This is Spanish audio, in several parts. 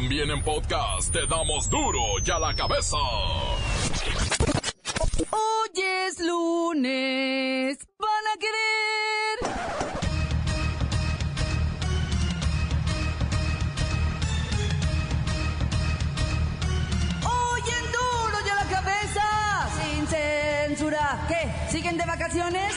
También en podcast te damos duro y a la cabeza. Hoy es lunes, van a querer. Hoy en duro y a la cabeza, sin censura. ¿Qué? ¿Siguen de vacaciones?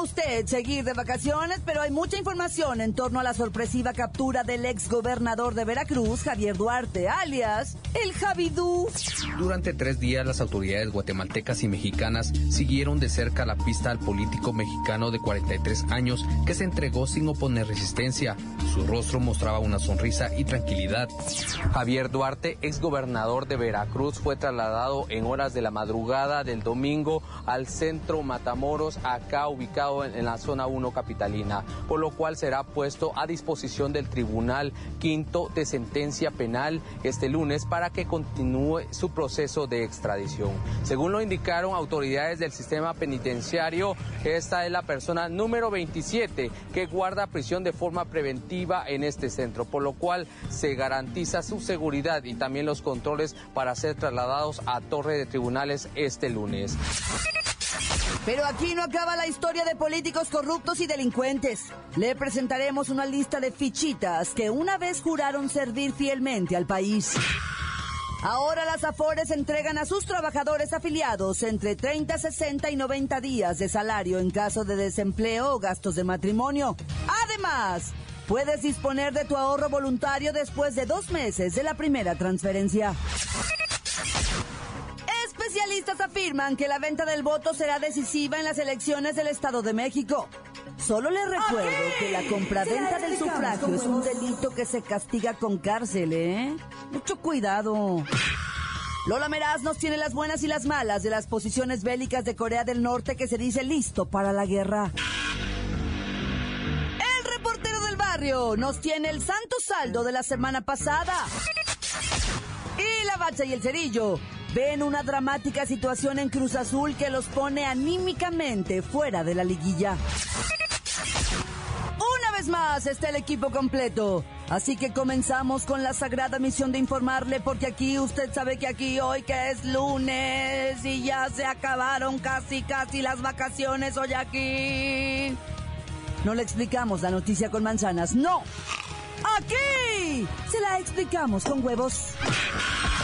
Usted seguir de vacaciones, pero hay mucha información en torno a la sorpresiva captura del ex gobernador de Veracruz, Javier Duarte, alias el Javidú. Durante tres días las autoridades guatemaltecas y mexicanas siguieron de cerca la pista al político mexicano de 43 años que se entregó sin oponer resistencia. Su rostro mostraba una sonrisa y tranquilidad. Javier Duarte, ex gobernador de Veracruz, fue trasladado en horas de la madrugada del domingo al centro Matamoros acá ubicado en, la zona 1 capitalina, por lo cual será puesto a disposición del Tribunal Quinto de Sentencia Penal este lunes para que continúe su proceso de extradición. Según lo indicaron autoridades del sistema penitenciario, esta es la persona número 27 que guarda prisión de forma preventiva en este centro, por lo cual se garantiza su seguridad y también los controles para ser trasladados a Torre de Tribunales este lunes. Pero aquí no acaba la historia de políticos corruptos y delincuentes. Le presentaremos una lista de fichitas que una vez juraron servir fielmente al país. Ahora las Afores entregan a sus trabajadores afiliados entre 30, 60 y 90 días de salario en caso de desempleo o gastos de matrimonio. Además, puedes disponer de tu ahorro voluntario después de dos meses de la primera transferencia. Afirman que la venta del voto será decisiva en las elecciones del Estado de México. Solo les recuerdo que la compraventa del sufragio es un delito que se castiga con cárcel, ¿eh? Mucho cuidado. Lola Meraz nos tiene las buenas y las malas de las posiciones bélicas de Corea del Norte que se dice listo para la guerra. El reportero del barrio nos tiene el santo saldo de la semana pasada. Y la bacha y el cerillo ven una dramática situación en Cruz Azul que los pone anímicamente fuera de la liguilla. Una vez más está el equipo completo. Así que comenzamos con la sagrada misión de informarle porque aquí usted sabe que aquí hoy que es lunes y ya se acabaron casi casi las vacaciones hoy aquí. No le explicamos la noticia con manzanas, no. Aquí se la explicamos con huevos.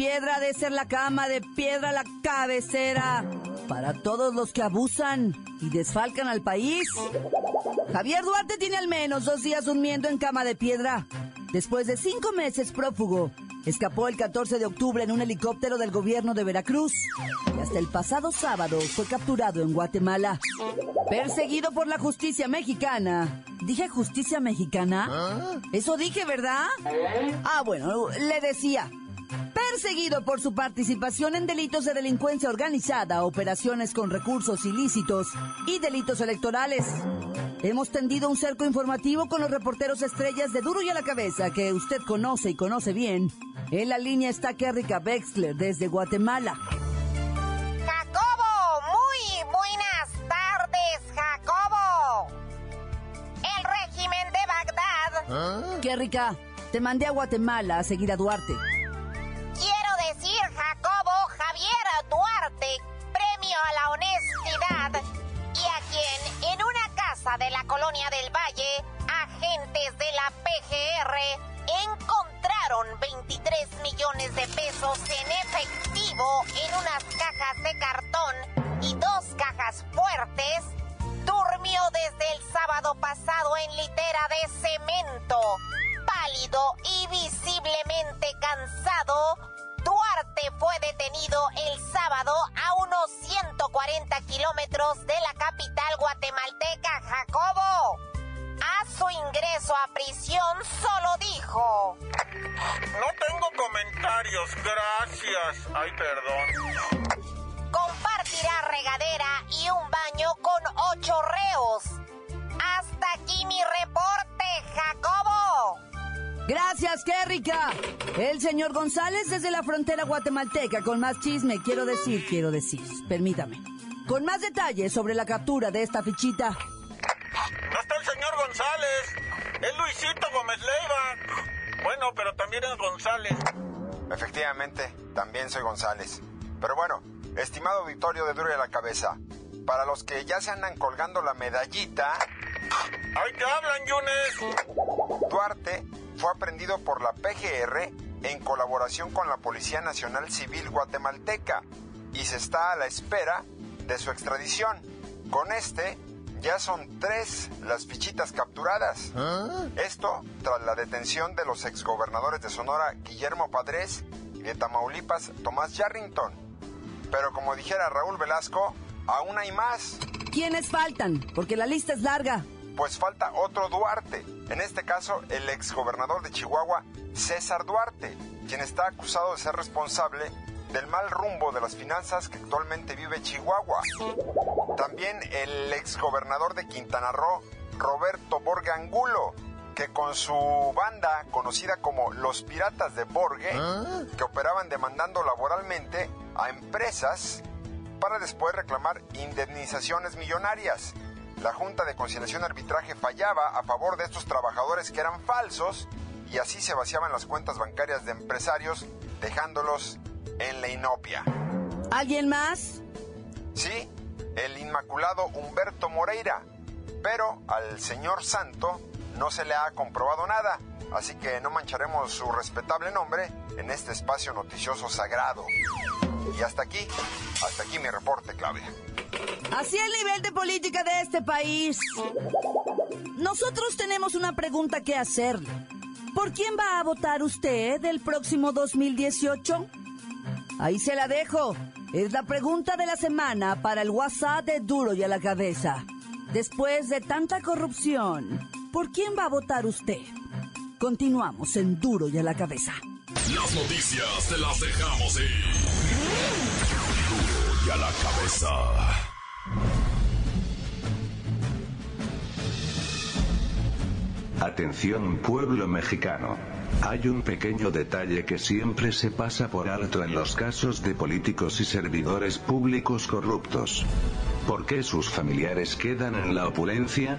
Piedra de ser la cama, de piedra la cabecera. Para todos los que abusan y desfalcan al país. Javier Duarte tiene al menos dos días durmiendo en cama de piedra. Después de cinco meses prófugo, Escapó el 14 de octubre en un helicóptero del gobierno de Veracruz y hasta el pasado sábado fue capturado en Guatemala. Perseguido por la justicia mexicana. ¿Dije justicia mexicana? Eso dije, ¿verdad? Ah, bueno, le decía. Perseguido por su participación en delitos de delincuencia organizada, operaciones con recursos ilícitos y delitos electorales. Hemos tendido un cerco informativo con los reporteros estrellas de Duro y a la Cabeza que usted conoce y conoce bien. En la línea está Kerrika Wexler desde Guatemala. Jacobo, muy buenas tardes, Jacobo. El régimen de Bagdad. ¿Ah? Kerrika, te mandé a Guatemala a seguir a Duarte. De cartón y dos cajas fuertes, durmió desde el sábado pasado en litera de cemento. Pálido y visiblemente cansado, Duarte detenido el sábado a unos 140 kilómetros de la capital guatemalteca, Jacobo. A su ingreso a prisión solo dijo... No tengo comentarios, gracias. Ay, perdón. Compartirá regadera y un baño con ocho reos. Hasta aquí mi reporte, Jacobo. Gracias, qué rica. El señor González desde la frontera guatemalteca con más chisme, quiero decir, quiero decir, permítame. Con más detalles sobre la captura de esta fichita. No está el señor González. Es Luisito Gómez Leiva. Bueno, pero también es González. Efectivamente, también soy González. Pero bueno, estimado Victorio de Duro de la Cabeza, para los que ya se andan colgando la medallita... ¡Ay, te hablan, Yunes! Duarte fue aprendido por la PGR en colaboración con la Policía Nacional Civil Guatemalteca y se está a la espera de su extradición. Con este ya son tres las fichitas capturadas. Esto tras la detención de los exgobernadores de Sonora Guillermo Padres y de Tamaulipas Tomás Yarrington. Pero como dijera Raúl Velasco, aún hay más. ¿Quiénes faltan? Porque la lista es larga. Pues falta otro Duarte, en este caso el exgobernador de Chihuahua, César Duarte, quien está acusado de ser responsable del mal rumbo de las finanzas que actualmente vive Chihuahua. También el exgobernador de Quintana Roo, Roberto Borge Angulo, que con su banda conocida como Los Piratas de Borge, que operaban demandando laboralmente a empresas para después reclamar indemnizaciones millonarias. La Junta de Conciliación Arbitraje fallaba a favor de estos trabajadores que eran falsos y así se vaciaban las cuentas bancarias de empresarios dejándolos en la inopia. ¿Alguien más? Sí, el inmaculado Humberto Moreira, pero al señor Santo no se le ha comprobado nada, así que no mancharemos su respetable nombre en este espacio noticioso sagrado. Y hasta aquí, hasta aquí mi reporte, Claudia. Así el nivel de política de este país. Nosotros tenemos una pregunta que hacerle. ¿Por quién va a votar usted el próximo 2018? Ahí se la dejo. Es la pregunta de la semana para el WhatsApp de Duro y a la cabeza. Después de tanta corrupción, ¿por quién va a votar usted? Continuamos en Duro y a la cabeza. Las noticias te las dejamos ir. Y a la cabeza. Atención pueblo mexicano. Hay un pequeño detalle que siempre se pasa por alto en los casos de políticos y servidores públicos corruptos. ¿Por qué sus familiares quedan en la opulencia?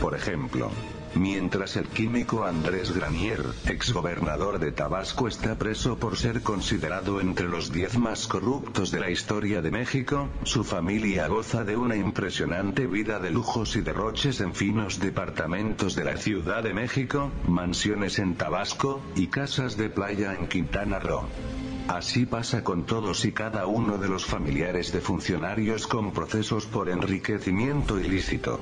Por ejemplo, Mientras el químico Andrés Granier, exgobernador de Tabasco, está preso por ser considerado entre los 10 más corruptos de la historia de México, su familia goza de una impresionante vida de lujos y derroches en finos departamentos de la Ciudad de México, mansiones en Tabasco, y casas de playa en Quintana Roo. Así pasa con todos y cada uno de los familiares de funcionarios con procesos por enriquecimiento ilícito.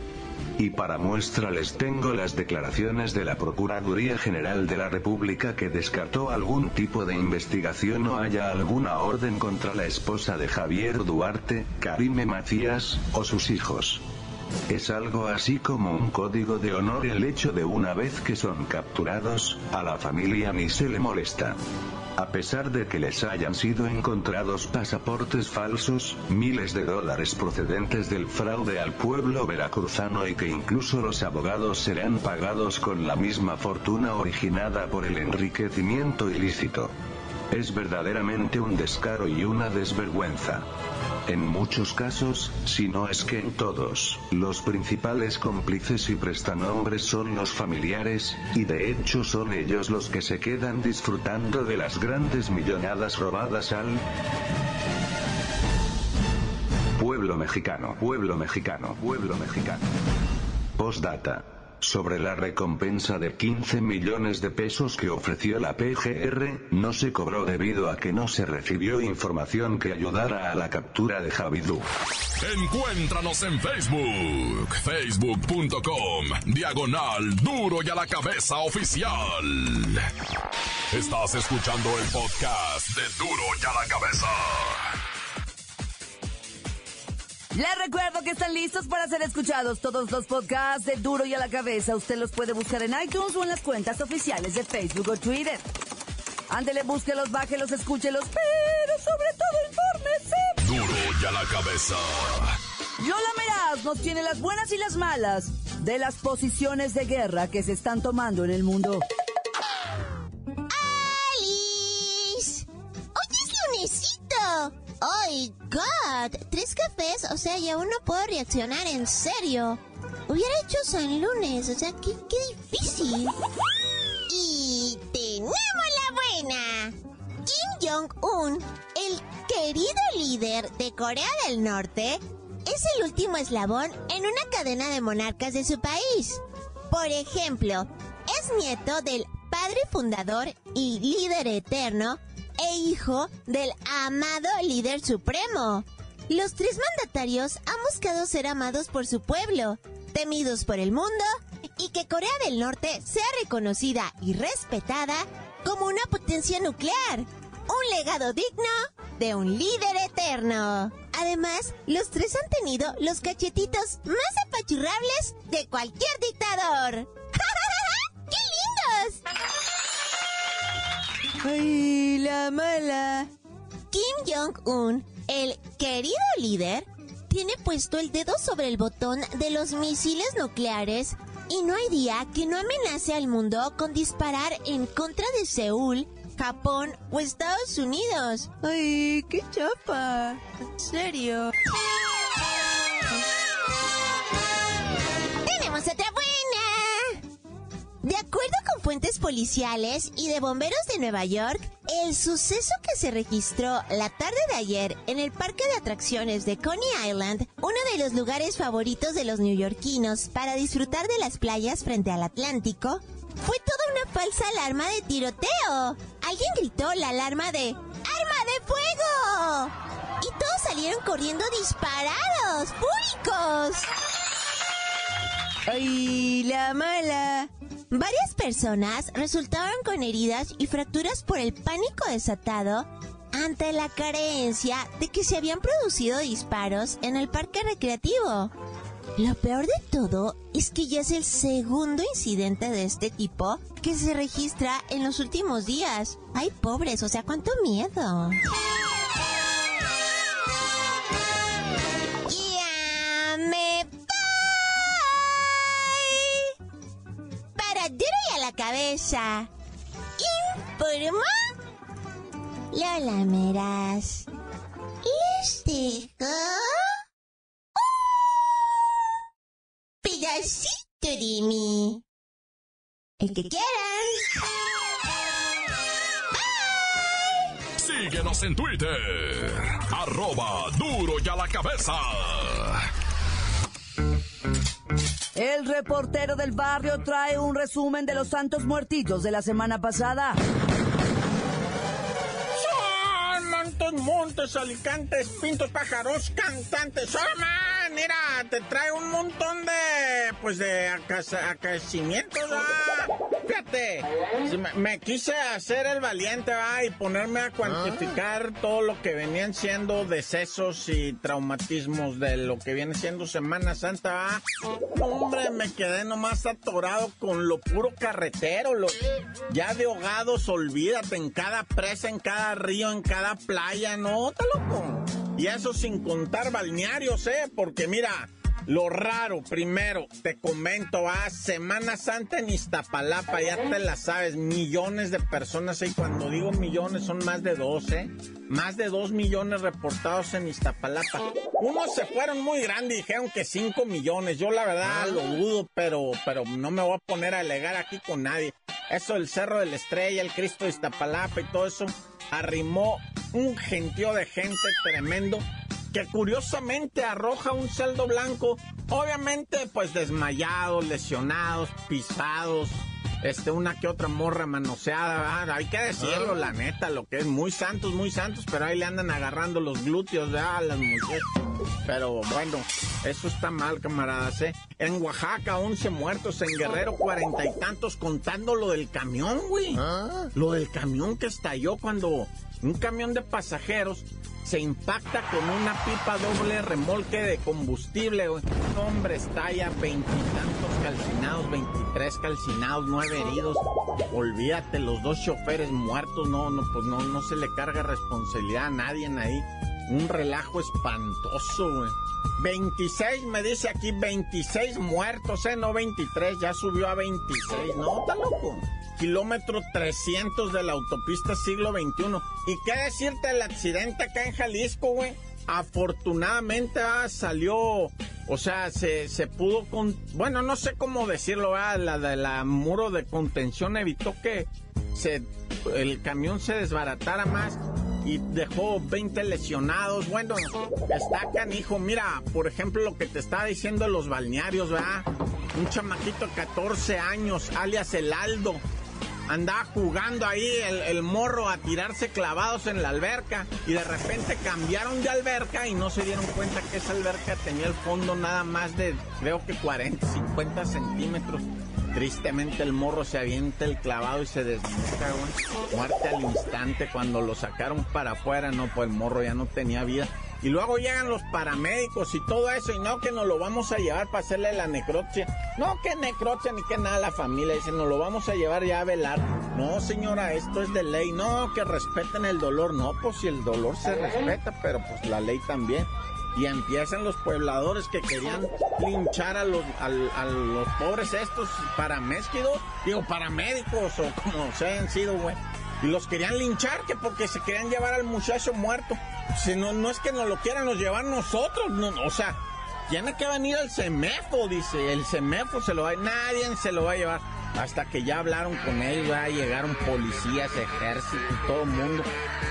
Y para muestra les tengo las declaraciones de la Procuraduría General de la República que descartó algún tipo de investigación o haya alguna orden contra la esposa de Javier Duarte, Karime Macías, o sus hijos. Es algo así como un código de honor el hecho de una vez que son capturados, a la familia ni se le molesta. A pesar de que les hayan sido encontrados pasaportes falsos, miles de dólares procedentes del fraude al pueblo veracruzano y que incluso los abogados serán pagados con la misma fortuna originada por el enriquecimiento ilícito. Es verdaderamente un descaro y una desvergüenza. En muchos casos, si no es que en todos, los principales cómplices y prestanombres son los familiares, y de hecho son ellos los que se quedan disfrutando de las grandes millonadas robadas al pueblo mexicano, pueblo mexicano, pueblo mexicano. Postdata. Sobre la recompensa de 15 millones de pesos que ofreció la PGR, no se cobró debido a que no se recibió información que ayudara a la captura de Javidú. Encuéntranos en Facebook, facebook.com, diagonal duro y a la cabeza oficial. Estás escuchando el podcast de duro y a la cabeza. Les recuerdo que están listos para ser escuchados todos los podcasts de Duro y a la Cabeza. Usted los puede buscar en iTunes o en las cuentas oficiales de Facebook o Twitter. Ándele, búsquelos, bájelos, escúchelos, pero sobre todo infórmese. Duro y a la cabeza. Lola Meraz nos tiene las buenas y las malas de las posiciones de guerra que se están tomando en el mundo. Lunesito! ¡Oh, God! Tres cafés, o sea, ya uno puedo reaccionar en serio. Hubiera hecho San Lunes, o sea, qué, qué difícil. Y tenemos la buena. Kim Jong-un, el querido líder de Corea del Norte, es el último eslabón en una cadena de monarcas de su país. Por ejemplo, es nieto del padre fundador y líder eterno e hijo del amado líder supremo. Los tres mandatarios han buscado ser amados por su pueblo, temidos por el mundo y que Corea del Norte sea reconocida y respetada como una potencia nuclear. Un legado digno de un líder eterno. Además, los tres han tenido los cachetitos más apachurrables de cualquier dictador. ¡Qué ¡Ay, la mala! Kim Jong-un, el querido líder, tiene puesto el dedo sobre el botón de los misiles nucleares y no hay día que no amenace al mundo con disparar en contra de Seúl, Japón o Estados Unidos. ¡Ay, qué chapa! ¿En serio? ¡Tenemos otra buena! De acuerdo fuentes policiales y de bomberos de Nueva York, el suceso que se registró la tarde de ayer en el parque de atracciones de Coney Island, uno de los lugares favoritos de los neoyorquinos para disfrutar de las playas frente al Atlántico, fue toda una falsa alarma de tiroteo. Alguien gritó la alarma de ¡Arma de fuego! Y todos salieron corriendo disparados, fúricos. ¡Ay, la mala! Varias personas resultaron con heridas y fracturas por el pánico desatado ante la creencia de que se habían producido disparos en el parque recreativo. Lo peor de todo es que ya es el segundo incidente de este tipo que se registra en los últimos días. Ay, pobres, o sea, cuánto miedo. Cabeza. Informó Lola Meras. Les dejo pedacito de mí. El que quieran. Síguenos en Twitter. Arroba duro y a la cabeza. El reportero del barrio trae un resumen de los santos muertitos de la semana pasada. Son montes, montes, alicantes, pintos, pájaros, cantantes. ¡Oh! Mira, te trae un montón de, pues, de acaecimientos, ¿ah? Fíjate, me, quise hacer el valiente, ¿va? Y ponerme a cuantificar todo lo que venían siendo decesos y traumatismos de lo que viene siendo Semana Santa, ¿va? Hombre, me quedé nomás atorado con lo puro carretero, lo, ya de ahogados, olvídate, en cada presa, en cada río, en cada playa, no, está loco. Y eso sin contar balnearios, ¿eh? Porque mira, lo raro, primero, te comento, va, Semana Santa en Iztapalapa, ya te la sabes, millones de personas, y cuando digo millones son más de dos, ¿eh? Más de dos millones reportados en Iztapalapa. Unos se fueron muy grandes dijeron que cinco millones, yo la verdad lo dudo, pero, pero no me voy a poner a alegar aquí con nadie. Eso del Cerro de la Estrella, el Cristo de Iztapalapa y todo eso, arrimó un gentío de gente tremendo que curiosamente arroja un celdo blanco, obviamente pues desmayados, lesionados, pisados, este, una que otra morra manoseada, hay que decirlo, la neta, lo que es muy santos, muy santos, pero ahí le andan agarrando los glúteos a las mujeres. Pero bueno, eso está mal, camaradas, ¿eh? En Oaxaca, 11 muertos, en Guerrero, cuarenta y tantos, contando lo del camión, güey. Lo del camión que estalló cuando un camión de pasajeros se impacta con una pipa doble remolque de combustible. Un hombre estalla, veintitantos calcinados, veintitrés calcinados, nueve heridos. Olvídate, los dos choferes muertos, no, no, pues no, no se le carga responsabilidad a nadie ahí. Un relajo espantoso, güey. 26, me dice aquí, 26 muertos, ¿eh? No 23, ya subió a 26. No, está loco kilómetro 300 de la autopista siglo XXI. ¿Y qué decirte del accidente acá en Jalisco, güey? Afortunadamente ah, salió, o sea, se, se pudo con, bueno, no sé cómo decirlo, ah, la de la muro de contención evitó que se, el camión se desbaratara más y dejó 20 lesionados. Bueno, está canijo. Mira, por ejemplo, lo que te estaba diciendo los balnearios, ¿verdad? Un chamaquito de 14 años, alias el Aldo, andaba jugando ahí el, morro a tirarse clavados en la alberca y de repente cambiaron de alberca y no se dieron cuenta que esa alberca tenía el fondo nada más de creo que 40, 50 centímetros. Tristemente el morro se avienta el clavado y se desnuca, Muerte al instante cuando lo sacaron para afuera, no, pues el morro ya no tenía vida. Y luego llegan los paramédicos y todo eso, y no que nos lo vamos a llevar para hacerle la necropsia. No que necropsia ni que nada la familia, dice, nos lo vamos a llevar ya a velar. No, señora, esto es de ley. No, que respeten el dolor. No, pues si el dolor se respeta, pero pues la ley también. Y empiezan los puebladores que querían linchar a los, a, los pobres estos paramédicos, digo, paramédicos o como se hayan sido, güey. Y los querían linchar que porque se querían llevar al muchacho muerto. Si no, no es que nos lo quieran nos llevar nosotros, no, o sea, tiene que venir el CEMEFO, dice, el CEMEFO se lo va, nadie se lo va a llevar. Hasta que ya hablaron con él, ya llegaron policías, ejército todo el mundo,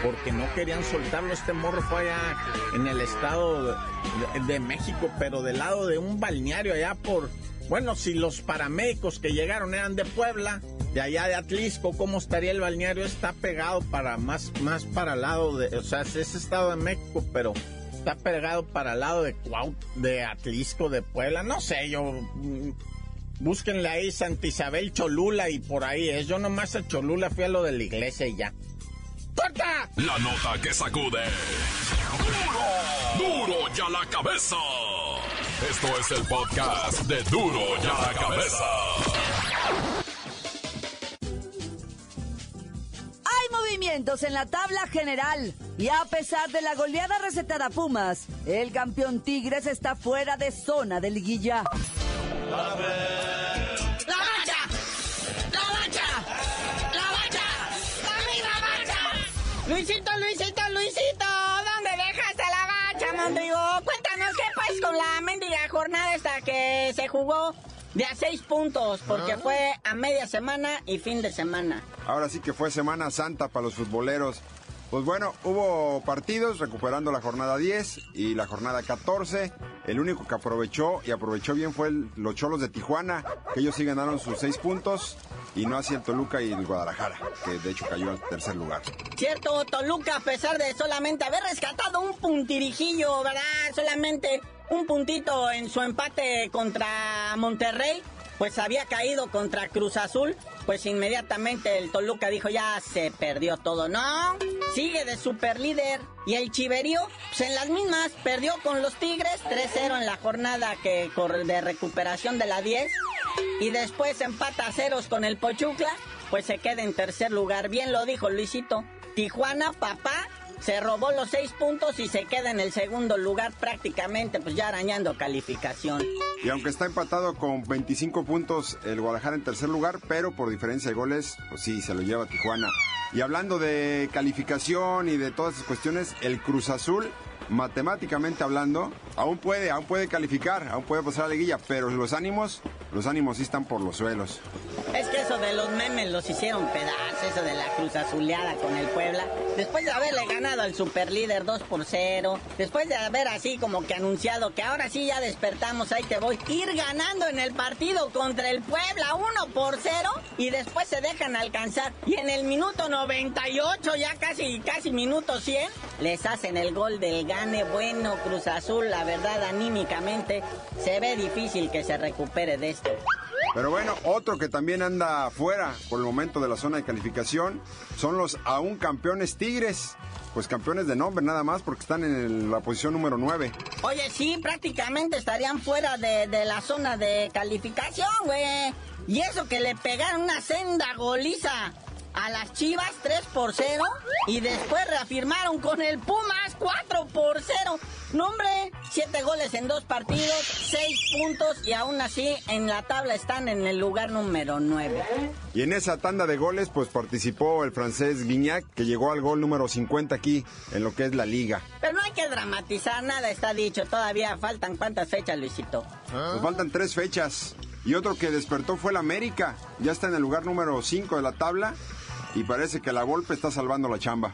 porque no querían soltarlo. Este morro fue allá en el estado de México, pero del lado de un balneario allá por, bueno, si los paramédicos que llegaron eran de Puebla, de allá de Atlisco, ¿cómo estaría el balneario? Está pegado para más, más para el lado de, o sea, es estado de México, pero está pegado para el lado de Cuaut, de Atlisco, de Puebla, no sé, yo mm, búsquenle ahí Santa Isabel Cholula y por ahí es. Yo nomás a Cholula fui a lo de la iglesia y ya. ¡Corta! La nota que sacude. ¡Duro! ¡Duro ya la cabeza! Esto es el podcast de Duro ya la cabeza. movimientos en la tabla general. Y a pesar de la goleada recetada Pumas, el campeón Tigres está fuera de zona de liguilla. ¡La bacha! ¡La bacha! ¡La bacha! ¡La bacha! Luisito, Luisito, Luisito, ¿dónde dejaste la bacha, Mondrigo? Pues con la mendiga jornada esta que se jugó de a seis puntos, porque ah. fue a media semana y fin de semana. Ahora sí que fue Semana Santa para los futboleros. Pues bueno, hubo partidos recuperando la jornada 10 y la jornada 14. El único que aprovechó y aprovechó bien fue los Cholos de Tijuana, que ellos sí ganaron sus seis puntos y no así el Toluca y el Guadalajara, que de hecho cayó al tercer lugar. Cierto, Toluca, a pesar de solamente haber rescatado un puntirijillo, ¿verdad? Solamente un puntito en su empate contra Monterrey, pues había caído contra Cruz Azul, pues inmediatamente el Toluca dijo ya se perdió todo, ¿no? Sigue de super líder y el Chiverío, pues en las mismas, perdió con los Tigres 3-0 en la jornada que de recuperación de la 10 y después empata a ceros con el Pochucla, pues se queda en tercer lugar, bien lo dijo Luisito, Tijuana, papá, se robó los seis puntos y se queda en el segundo lugar prácticamente, pues ya arañando calificación. Y aunque está empatado con 25 puntos el Guadalajara en tercer lugar, pero por diferencia de goles, pues sí, se lo lleva Tijuana. Y hablando de calificación y de todas esas cuestiones, el Cruz Azul matemáticamente hablando, aún puede, aún puede calificar, aún puede pasar a la liguilla, pero los ánimos, los ánimos sí están por los suelos. Es que eso de los memes los hicieron pedazos. eso de la cruz azuleada con el Puebla. Después de haberle ganado al superlíder 2 por 0, después de haber así como que anunciado que ahora sí ya despertamos, ahí te voy, ir ganando en el partido contra el Puebla 1 por 0 y después se dejan alcanzar. Y en el minuto 98, ya casi, casi minuto 100, les hacen el gol del gane. Bueno, Cruz Azul, la verdad, anímicamente se ve difícil que se recupere de esto. Pero bueno, otro que también anda fuera por el momento de la zona de calificación son los aún campeones Tigres. Pues campeones de nombre nada más porque están en la posición número 9. Oye, sí, prácticamente estarían fuera de, de la zona de calificación, güey. Y eso que le pegaron una senda goliza a las Chivas 3 por 0 y después reafirmaron con el Pumas 4 por 0. No, hombre, 7 goles en dos partidos, 6 puntos y aún así en la tabla están en el lugar número 9. Y en esa tanda de goles pues participó el francés Guignac que llegó al gol número 50 aquí en lo que es la liga. Pero no hay que dramatizar, nada está dicho, todavía faltan cuántas fechas, Luisito. Nos faltan tres fechas. Y otro que despertó fue el América. Ya está en el lugar número 5 de la tabla. Y parece que la golpe está salvando la chamba.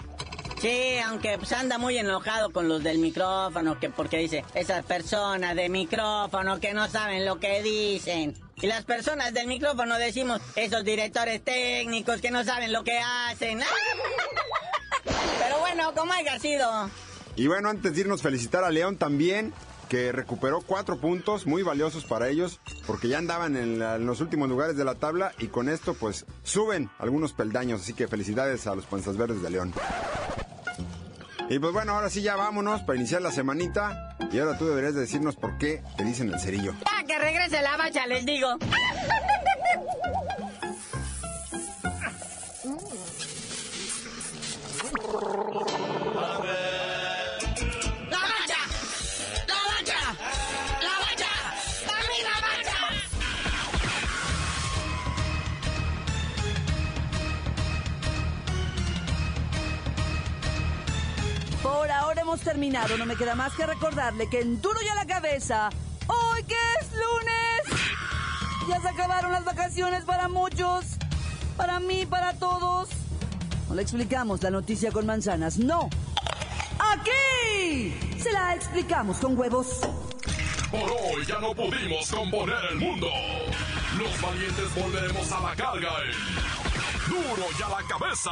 Sí, aunque pues anda muy enojado con los del micrófono, que porque dice, esas personas de micrófono que no saben lo que dicen. Y las personas del micrófono decimos, esos directores técnicos que no saben lo que hacen. Pero bueno, como haya sido. Y bueno, antes de irnos, felicitar a León también, que recuperó cuatro puntos muy valiosos para ellos, porque ya andaban en, los últimos lugares de la tabla y con esto pues suben algunos peldaños, así que felicidades a los Panzas Verdes de León. Y pues bueno, ahora sí ya vámonos para iniciar la semanita y ahora tú deberías de decirnos por qué te dicen el cerillo. Ya que regrese la bacha, les digo. Terminado. No me queda más que recordarle que en duro y a la cabeza, hoy que es lunes, ya se acabaron las vacaciones para muchos, para mí, para todos. No le explicamos la noticia con manzanas, no. Aquí se la explicamos con huevos. Por hoy ya no pudimos componer el mundo. Los valientes volveremos a la carga en Duro y a la cabeza.